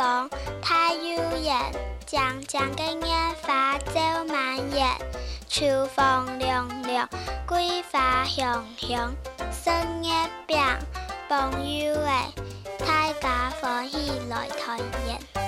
太，他有言，将将今花照满园，秋风凉凉，桂花香香，生夜病，朋友哎，大家欢喜来团圆。